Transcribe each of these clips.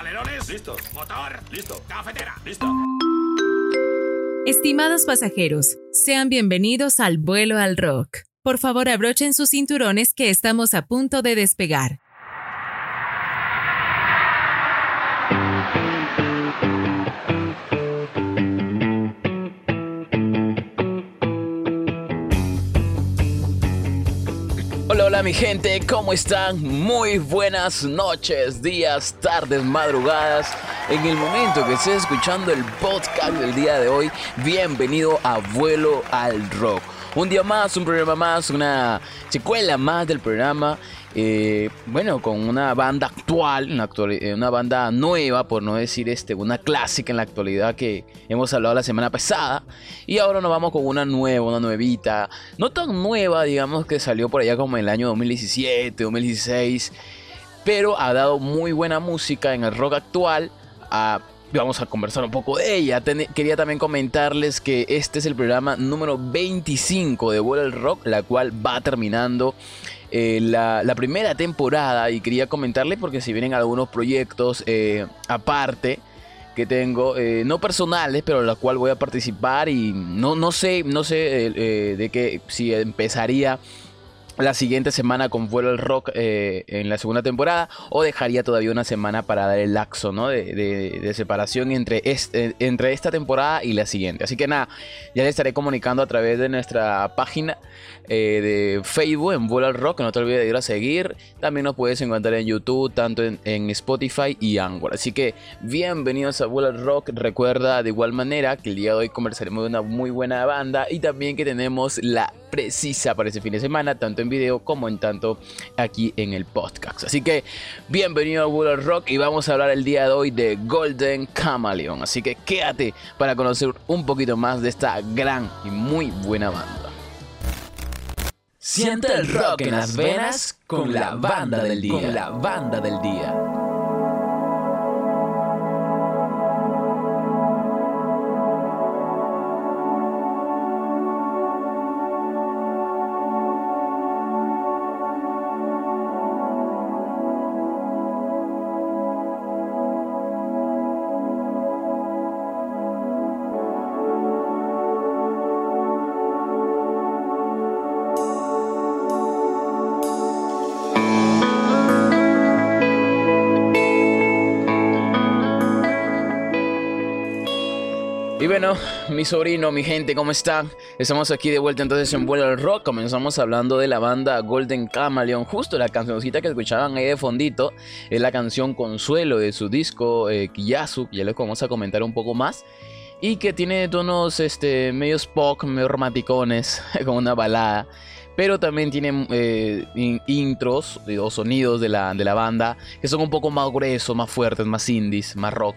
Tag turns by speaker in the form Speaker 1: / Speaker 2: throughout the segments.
Speaker 1: Alerones. Listo. Motor. Listo. Cafetera. Listo.
Speaker 2: Estimados pasajeros, sean bienvenidos al vuelo al rock. Por favor, abrochen sus cinturones que estamos a punto de despegar.
Speaker 3: Mi gente, ¿cómo están? Muy buenas noches, días, tardes, madrugadas. En el momento que estés escuchando el podcast del día de hoy, bienvenido a Vuelo al Rock. Un día más, un programa más, una secuela más del programa. Eh, bueno, con una banda actual, una, eh, una, banda nueva, por no decir este, una clásica en la actualidad que hemos hablado la semana pasada. Y ahora nos vamos con una nueva, una nuevita. No tan nueva, digamos que salió por allá como en el año 2017, 2016. Pero ha dado muy buena música en el rock actual. A vamos a conversar un poco de ella. quería también comentarles que este es el programa número 25 de World Rock, la cual va terminando eh, la, primera temporada y quería comentarles porque si vienen algunos proyectos eh, aparte que tengo, eh, no personales, pero la cual voy a participar y no, no sé, no sé de qué, si empezaría la siguiente semana con Vuelo el Rock eh, en la segunda temporada o dejaría todavía una semana para dar el laxo ¿no? de, separación entre, este, entre esta temporada y la siguiente. Así que nada, ya les estaré comunicando a través de nuestra página eh, de Facebook en Vuelo al Rock. No te olvides de ir a seguir. También nos puedes encontrar en YouTube, tanto en, Spotify y Angular. Así que bienvenidos a Vuelo al Rock. Recuerda de igual manera que el día de hoy conversaremos de una muy buena banda y también que tenemos la precisa para ese fin de semana, tanto en video como en tanto aquí en el podcast. Así que bienvenido a World Rock y vamos a hablar el día de hoy de Golden Chameleon. Así que quédate para conocer un poquito más de esta gran y muy buena banda. Siente el rock en las venas con la banda del día. Con la banda del día. Bueno, mi sobrino, mi gente, ¿cómo están? Estamos aquí de vuelta entonces en Vuelo al Rock. Comenzamos hablando de la banda Golden Camaleon. Justo la cancioncita que escuchaban ahí de fondito es la canción Consuelo de su disco eh, Kiyasu, ya les vamos a comentar un poco más. Y que tiene tonos este, medios pop, medio romanticones, como una balada pero también tiene eh, intros o sonidos de la, de la banda que son un poco más gruesos, más fuertes, más indies, más rock.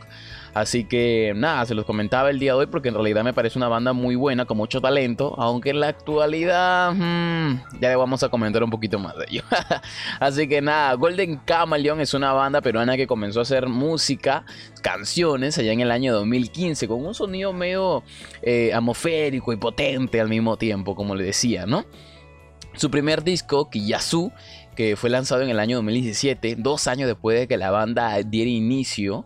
Speaker 3: Así que nada, se los comentaba el día de hoy porque en realidad me parece una banda muy buena, con mucho talento, aunque en la actualidad hmm, ya le vamos a comentar un poquito más de ello. Así que nada, Golden Camaleon es una banda peruana que comenzó a hacer música, canciones allá en el año 2015, con un sonido medio eh, atmosférico y potente al mismo tiempo, como le decía, ¿no? Su primer disco, Kiyasu, que fue lanzado en el año 2017, dos años después de que la banda diera inicio,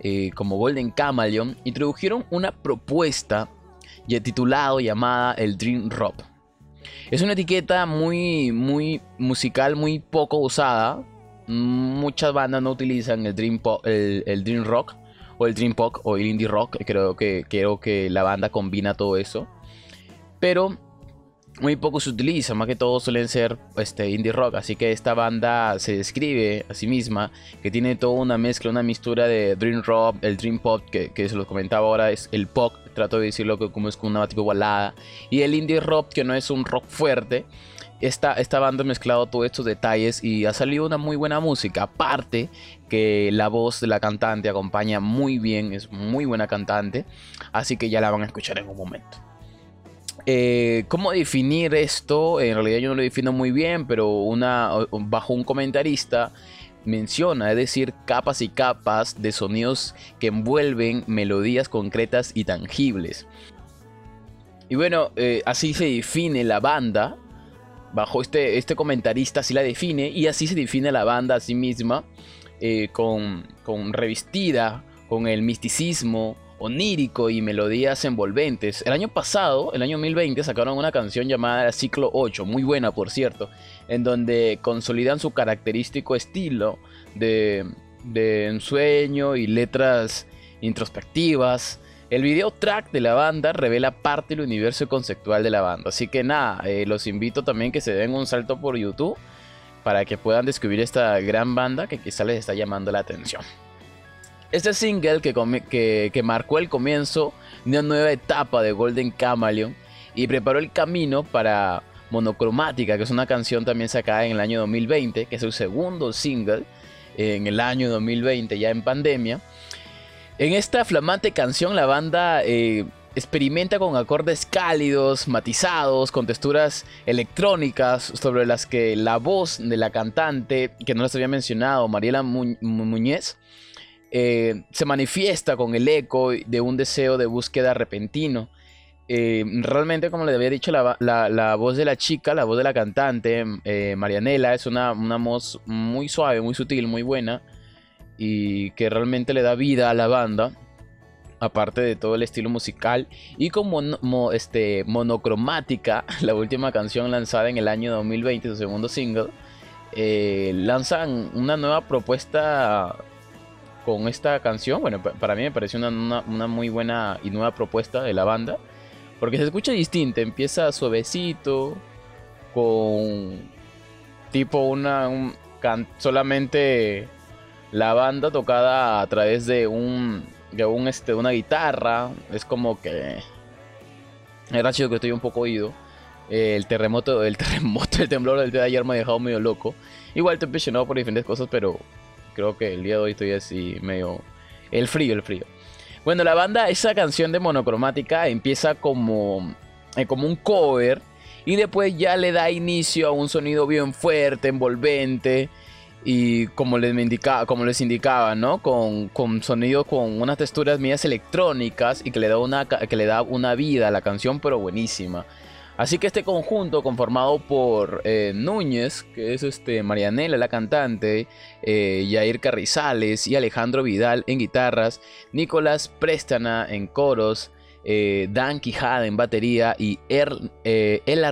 Speaker 3: eh, como Golden Camaleon, introdujeron una propuesta titulado llamada el Dream Rock. Es una etiqueta muy, muy musical, muy poco usada. Muchas bandas no utilizan el Dream, el, Dream Rock o el Dream Pop o el Indie Rock. Creo que, creo que la banda combina todo eso. Pero muy poco se utiliza, más que todo suelen ser este, indie rock, así que esta banda se describe a sí misma, que tiene toda una mezcla, una mistura de dream rock, el dream pop, que, se los comentaba ahora, es el pop, trato de decirlo como es una tipo balada, y el indie rock, que no es un rock fuerte. Esta, esta banda ha mezclado todos estos detalles y ha salido una muy buena música. Aparte que la voz de la cantante acompaña muy bien, es muy buena cantante. Así que ya la van a escuchar en un momento. Eh, ¿Cómo definir esto? En realidad yo no lo defino muy bien, pero una, bajo un comentarista menciona, es decir, capas y capas de sonidos que envuelven melodías concretas y tangibles. Y bueno, eh, así se define la banda. Bajo este, este comentarista así la define y así se define la banda a sí misma. eh, con, con revestida con el misticismo onírico y melodías envolventes. El año pasado, el año 2020, sacaron una canción llamada Ciclo 8, muy buena por cierto, en donde consolidan su característico estilo de, de ensueño y letras introspectivas. El video track de la banda revela parte del universo conceptual de la banda. Así que nada, eh, los invito también que se den un salto por YouTube para que puedan descubrir esta gran banda que quizá les está llamando la atención. Este single que, que, marcó el comienzo de una nueva etapa de Golden Camaleon y preparó el camino para Monocromática, que es una canción también sacada en el año 2020, que es su segundo single en el año 2020, ya en pandemia. En esta flamante canción la banda eh, experimenta con acordes cálidos, matizados, con texturas electrónicas sobre las que la voz de la cantante, que no les había mencionado, Mariela Muñez, eh, se manifiesta con el eco de un deseo de búsqueda repentino. Eh, realmente, como le había dicho, la, voz de la chica, la voz de la cantante, eh, Marianela, es una, voz muy suave, muy sutil, muy buena. Y que realmente le da vida a la banda. Aparte de todo el estilo musical. Y como este, monocromática, la última canción lanzada en el año 2020, su segundo single. lanzan una nueva propuesta con esta canción, bueno, para mí me pareció una, muy buena y nueva propuesta de la banda. Porque se escucha distinta, empieza suavecito, con tipo una... solamente la banda tocada a través de un... De un este, una guitarra. Es como que... Era chido que estoy un poco oído. el terremoto, el terremoto, el temblor del día de ayer me ha dejado medio loco. Igual estoy impresionado por diferentes cosas, pero creo que el día de hoy estoy así medio... El frío, el frío. Bueno, la banda, esa canción de monocromática empieza como, eh, como un cover y después ya le da inicio a un sonido bien fuerte, envolvente y como les, indicaba, como les indicaba, ¿no? Con, con sonido con unas texturas mías electrónicas y que le, da una, que le da una vida a la canción, pero buenísima. Así que este conjunto conformado por eh, Núñez, que es este Marianela la cantante, eh, Yair Carrizales y Alejandro Vidal en guitarras, Nicolás Préstana en coros, eh, Dan Quijada en batería y er,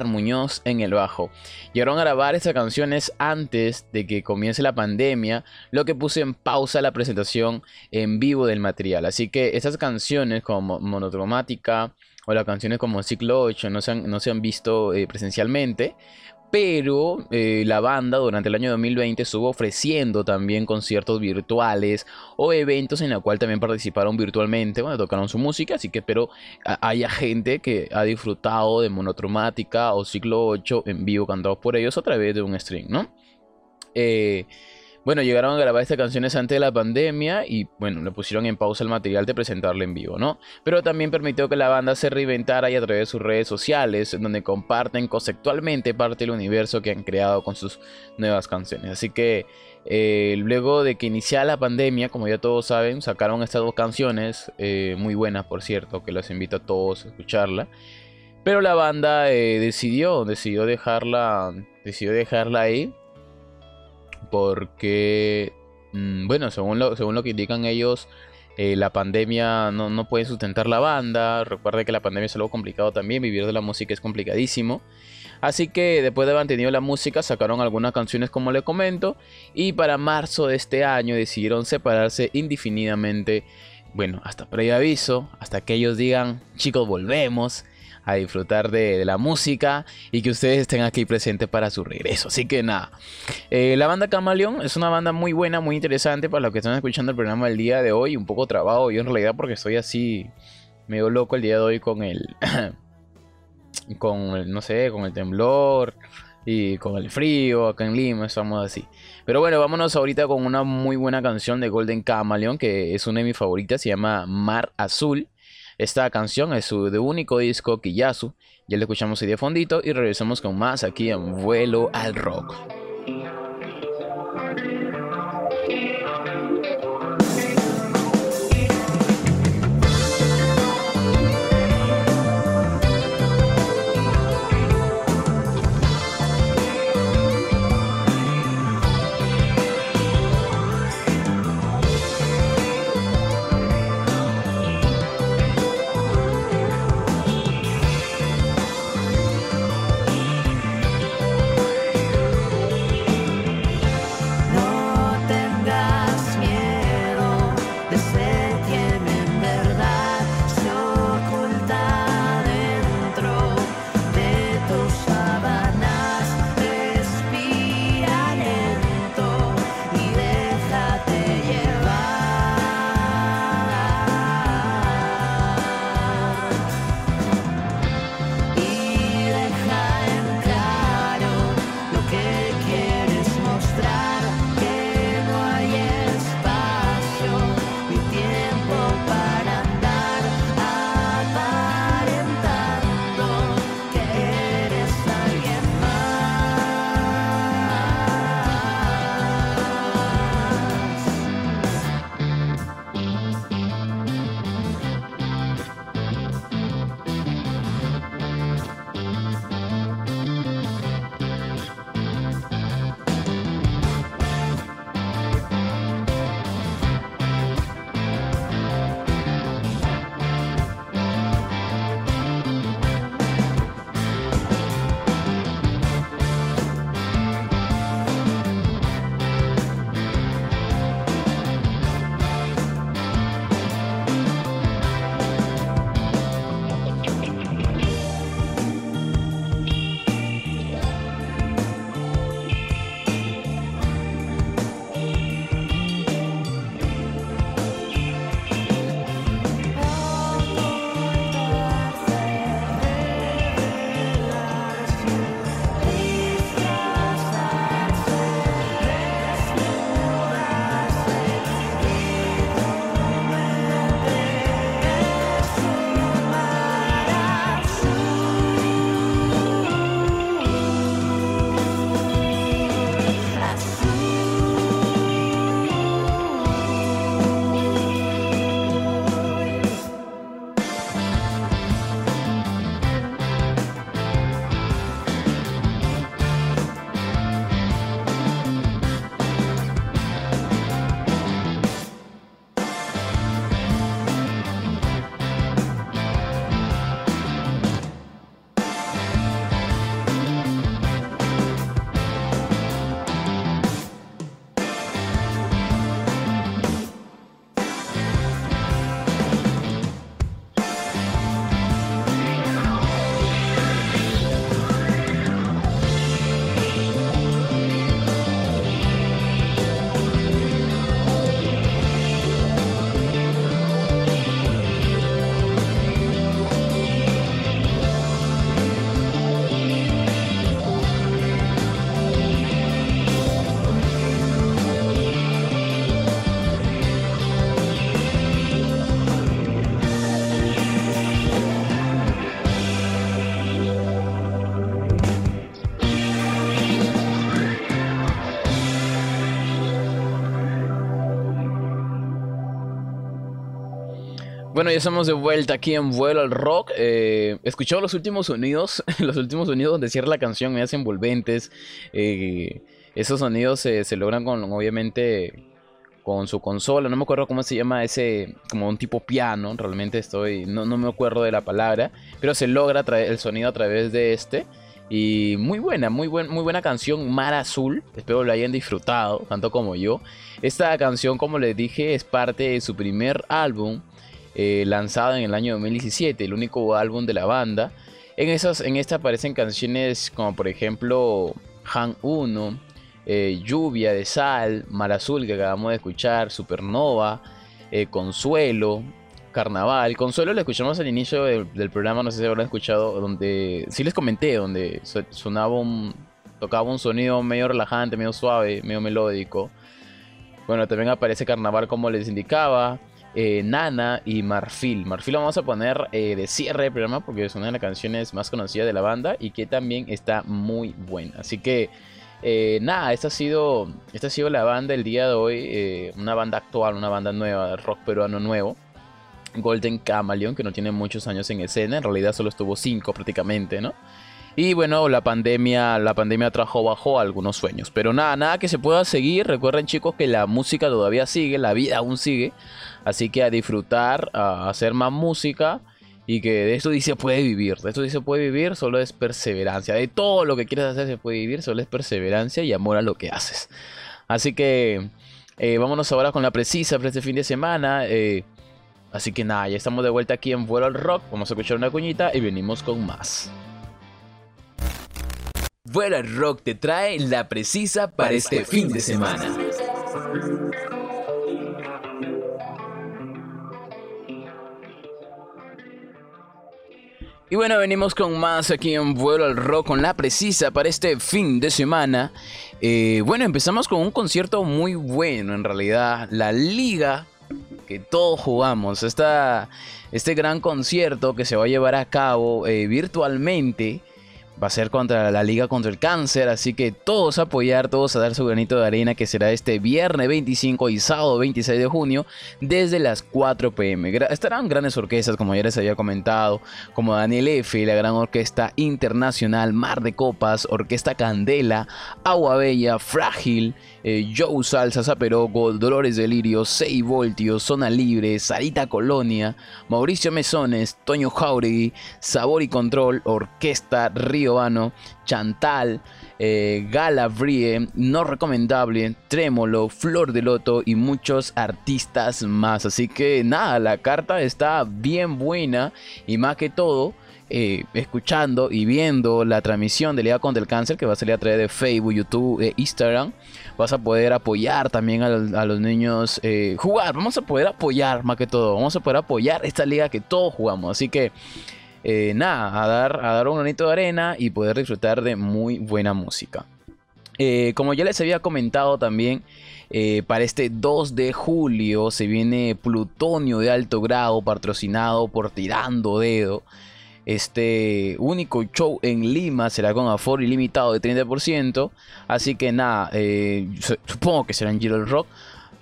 Speaker 3: Muñoz en el bajo. Llegaron a grabar estas canciones antes de que comience la pandemia, lo que puso en pausa la presentación en vivo del material. Así que estas canciones como Monotromática, o las canciones como Ciclo 8 no se han, no se han visto eh, presencialmente. Pero eh, la banda durante el año 2020 estuvo ofreciendo también conciertos virtuales o eventos en los cual también participaron virtualmente cuando tocaron su música. Así que espero haya gente que ha disfrutado de Monotromática o Ciclo 8 en vivo cantados por ellos a través de un stream, ¿no? Eh, bueno, llegaron a grabar estas canciones antes de la pandemia y bueno, le pusieron en pausa el material de presentarle en vivo, ¿no? Pero también permitió que la banda se reinventara y a través de sus redes sociales, donde comparten conceptualmente parte del universo que han creado con sus nuevas canciones. Así que eh, luego de que iniciara la pandemia, como ya todos saben, sacaron estas dos canciones, eh, muy buenas por cierto, que los invito a todos a escucharla. Pero la banda eh, decidió, decidió dejarla, decidió dejarla ahí porque, mm, bueno, según lo, según lo que indican ellos, eh, la pandemia no, no, puede sustentar la banda. Recuerde que la pandemia es algo complicado también, vivir de la música es complicadísimo. Así que después de haber mantenido la música, sacaron algunas canciones como le comento. Y para marzo de este año decidieron separarse indefinidamente. Bueno, hasta preaviso, hasta que ellos digan, chicos, volvemos a disfrutar de, la música y que ustedes estén aquí presentes para su regreso. Así que nada, eh, la banda Camaleón es una banda muy buena, muy interesante para los que están escuchando el programa del día de hoy. Un poco trabado yo en realidad porque estoy así medio loco el día de hoy con el... con el, no sé, con el temblor y con el frío acá en Lima, estamos así. Pero bueno, vámonos ahorita con una muy buena canción de Golden Camaleon, que es una de mis favoritas, se llama Mar Azul. Esta canción es su único disco, Kiyasu. Ya le escuchamos ahí de fondito y regresamos con más aquí en Vuelo al Rock. Bueno, ya estamos de vuelta aquí en Vuelo al Rock. Eh, los últimos sonidos, los últimos sonidos donde cierra la canción, me hacen envolventes. Eh, esos sonidos se logran con, obviamente, con su consola. No me acuerdo cómo se llama ese, como un tipo piano. Realmente estoy, no, no me acuerdo de la palabra, pero se logra el sonido a través de este. Y muy buena, muy, buen, muy buena canción, Mar Azul. Espero lo hayan disfrutado, tanto como yo. Esta canción, como les dije, es parte de su primer álbum eh, lanzado en el año 2017, el único álbum de la banda. En, esos, en esta aparecen canciones como por ejemplo Han 1, eh, Lluvia de Sal, Mar Azul que acabamos de escuchar, Supernova, eh, Consuelo, Carnaval. Consuelo lo escuchamos al inicio del, programa, no sé si habrán escuchado, donde sí les comenté, donde sonaba un, tocaba un sonido medio relajante, medio suave, medio melódico. Bueno, también aparece Carnaval como les indicaba. Eh, Nana y Marfil. Marfil lo vamos a poner eh, de cierre del programa porque es una de las canciones más conocidas de la banda y que también está muy buena. Así que eh, nada, esta ha, sido, esta ha sido la banda el día de hoy, una banda actual, una banda nueva, rock peruano nuevo. Golden Camaleon, que no tiene muchos años en escena, en realidad solo estuvo 5 prácticamente, ¿no? Y bueno, la pandemia, la pandemia trajo bajo algunos sueños. Pero nada, nada que se pueda seguir. Recuerden chicos que la música todavía sigue, la vida aún sigue. Así que a disfrutar, a hacer más música. Y que de esto dice puede vivir. De esto dice puede vivir, solo es perseverancia. De todo lo que quieres hacer se puede vivir, solo es perseverancia y amor a lo que haces. Así que eh, vámonos ahora con la precisa para este fin de semana. Eh, así que nada, ya estamos de vuelta aquí en Vuelo al Rock. Vamos a escuchar una cuñita y venimos con más.
Speaker 4: Vuela Rock te trae la precisa para este fin de semana.
Speaker 3: Y bueno, venimos con más aquí en Vuelo al Rock con la precisa para este fin de semana. Eh, bueno, empezamos con un concierto muy bueno en realidad. La liga que todos jugamos. Esta, este gran concierto que se va a llevar a cabo eh, virtualmente va a ser contra la Liga contra el Cáncer, así que todos a apoyar, todos a dar su granito de arena que será este viernes 25 y sábado 26 de junio desde las 4 pm. Estarán grandes orquestas como ya les había comentado, como Daniel F, la gran orquesta internacional Mar de Copas, Orquesta Candela, Agua Bella, Frágil, eh, Joe Salsa, Zaperoco, Dolores Delirio, 6 Voltios, Zona Libre, Sarita Colonia, Mauricio Mesones, Toño Jauregui, Sabor y Control, Orquesta Río Chantal, eh, Gala Brie, No Recomendable, Trémolo, Flor de Loto y muchos artistas más. Así que nada, la carta está bien buena y más que todo. Eh, escuchando y viendo la transmisión de Liga contra el Cáncer que va a salir a través de Facebook, YouTube e Instagram, vas a poder apoyar también a, los niños eh, jugar. Vamos a poder apoyar más que todo. Vamos a poder apoyar esta liga que todos jugamos. Así que eh, nada, a dar, a dar un granito de arena y poder disfrutar de muy buena música. Eh, como ya les había comentado también, para este 2 de julio se viene Plutonio de alto grado patrocinado por Tirando Dedo. Este único show en Lima será con aforo ilimitado de 30%. Así que nada, supongo que será en Giro Rock.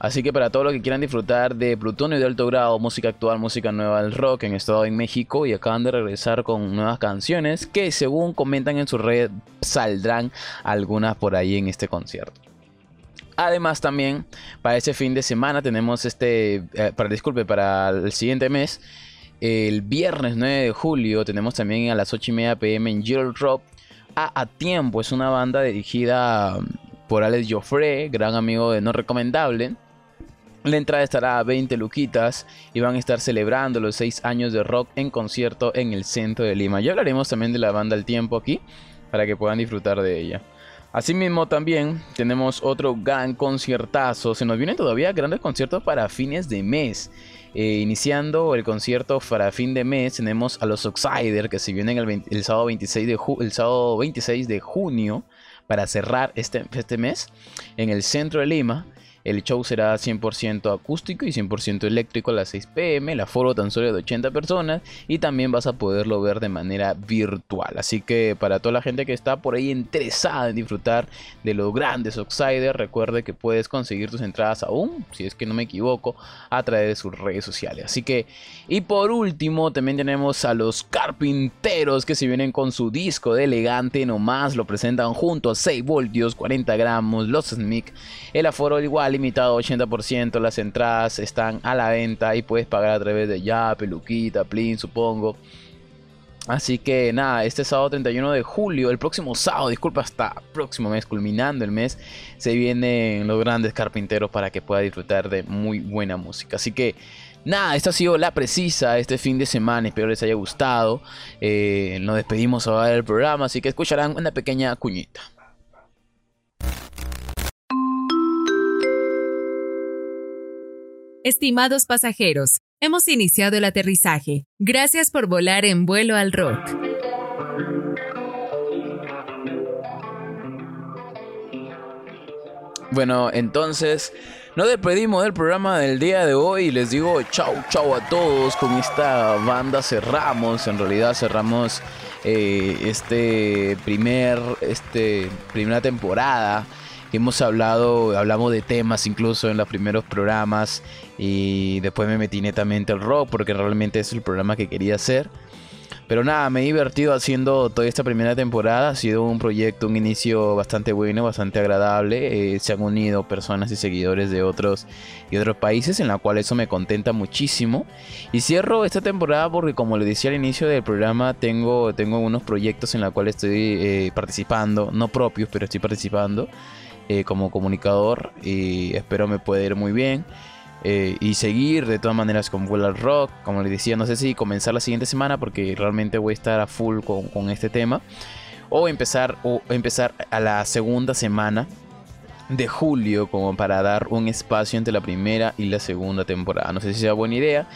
Speaker 3: Así que para todos los que quieran disfrutar de Plutonio de alto grado, música actual, música nueva del rock en Estado en México y acaban de regresar con nuevas canciones que según comentan en su red saldrán algunas por ahí en este concierto. Además también para este fin de semana tenemos este, eh, para disculpe, para el siguiente mes, el viernes 9 de julio tenemos también a las 8 y media pm en Gerald Rock a Tiempo, es una banda dirigida por Alex Joffre, gran amigo de No Recomendable la entrada estará a 20 luquitas y van a estar celebrando los 6 años de rock en concierto en el centro de Lima. Ya hablaremos también de la banda El Tiempo aquí para que puedan disfrutar de ella. Asimismo también tenemos otro gran conciertazo. Se nos vienen todavía grandes conciertos para fines de mes. Eh, iniciando el concierto para fin de mes tenemos a los Oxider que se vienen el, sábado 26 de el sábado 26 de junio para cerrar este, este mes en el centro de Lima. El show será 100% acústico y 100% eléctrico a las 6 pm. El aforo tan solo de 80 personas y también vas a poderlo ver de manera virtual. Así que para toda la gente que está por ahí interesada en disfrutar de los grandes Oxiders, recuerde que puedes conseguir tus entradas aún, si es que no me equivoco, a través de sus redes sociales. Así que, y por último, también tenemos a los carpinteros que se vienen con su disco de elegante nomás, lo presentan junto a 6 voltios, 40 gramos, los Smic. El aforo igual limitado 80%, las entradas están a la venta y puedes pagar a través de ya, peluquita, plin, supongo. Así que nada, este sábado 31 de julio, el próximo sábado, disculpa, hasta próximo mes, culminando el mes, se vienen los grandes carpinteros para que pueda disfrutar de muy buena música. Así que nada, esta ha sido la precisa este fin de semana, espero les haya gustado. Eh, nos despedimos ahora del programa, así que escucharán una pequeña cuñita.
Speaker 2: Estimados pasajeros, hemos iniciado el aterrizaje. Gracias por volar en vuelo al rock.
Speaker 3: Bueno, entonces nos despedimos del programa del día de hoy les digo chau chau a todos. Con esta banda cerramos, en realidad cerramos eh, este primer, este primera temporada hemos hablado, hablamos de temas incluso en los primeros programas y después me metí netamente al rock porque realmente es el programa que quería hacer. Pero nada, me he divertido haciendo toda esta primera temporada. Ha sido un proyecto, un inicio bastante bueno, bastante agradable. Eh, se han unido personas y seguidores de otros y otros países, en la cual eso me contenta muchísimo. Y cierro esta temporada porque, como le decía al inicio del programa, tengo, tengo unos proyectos en los cuales estoy eh, participando, no propios, pero estoy participando. Eh, como comunicador y espero me pueda ir muy bien. Eh, y seguir de todas maneras con Vuela Rock. Como les decía, no sé si comenzar la siguiente semana porque realmente voy a estar a full con, con este tema. O empezar, o empezar a la segunda semana de julio como para dar un espacio entre la primera y la segunda temporada. No sé si sea buena idea,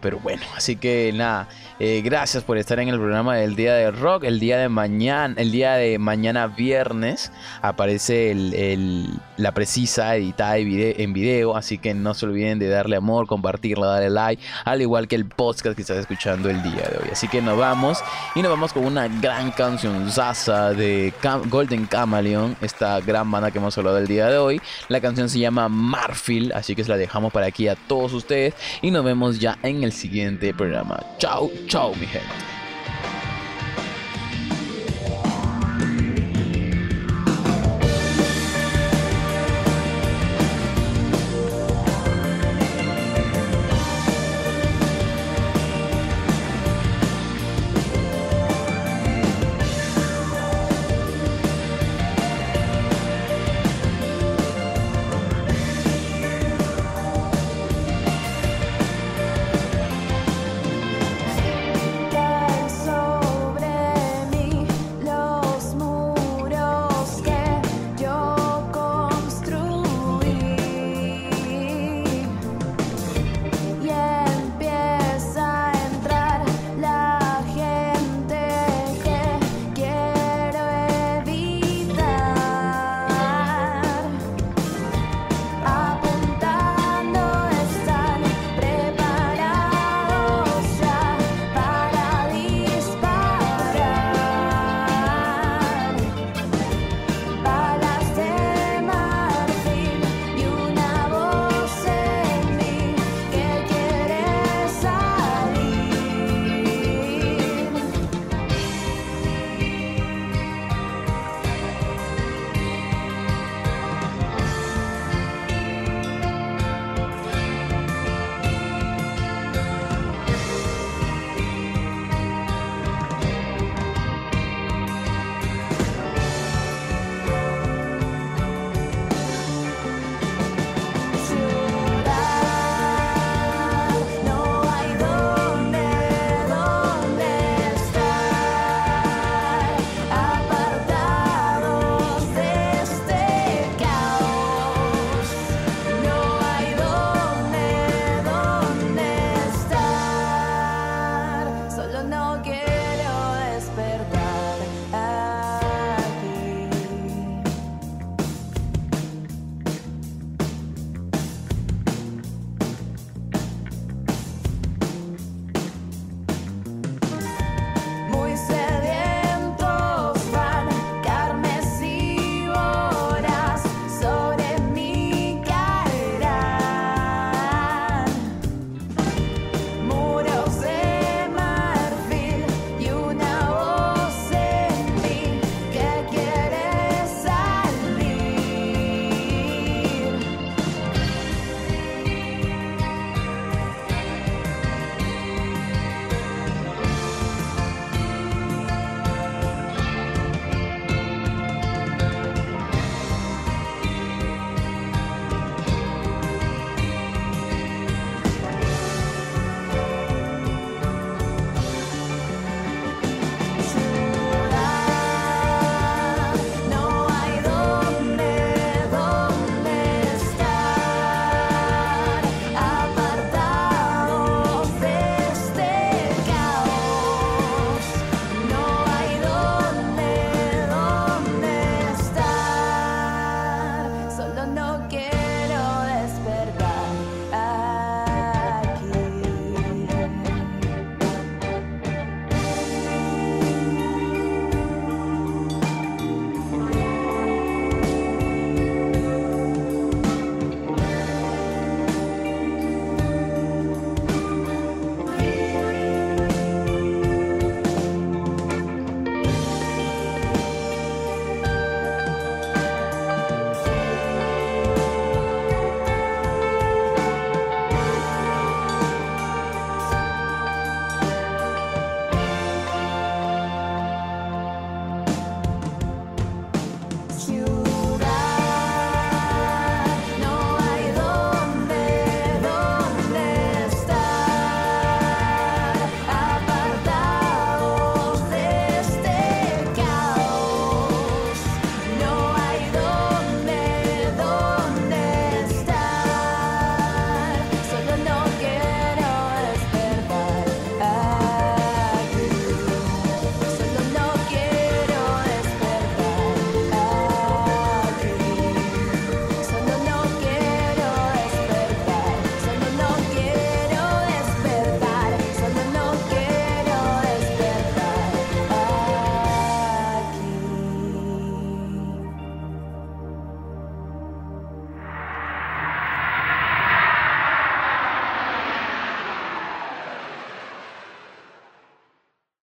Speaker 3: pero bueno, así que nada, eh, gracias por estar en el programa del día de rock. El día de mañana, el día de mañana viernes aparece el, la precisa editada en video, así que no se olviden de darle amor, compartirla, darle like, al igual que el podcast que estás escuchando el día de hoy. Así que nos vamos y nos vamos con una gran canción Zaza de Golden Camaleon, esta gran banda que hemos hablado el de hoy. La canción se llama Marfil, así que se la dejamos para aquí a todos ustedes y nos vemos ya en el siguiente programa. Chao, chao mi gente.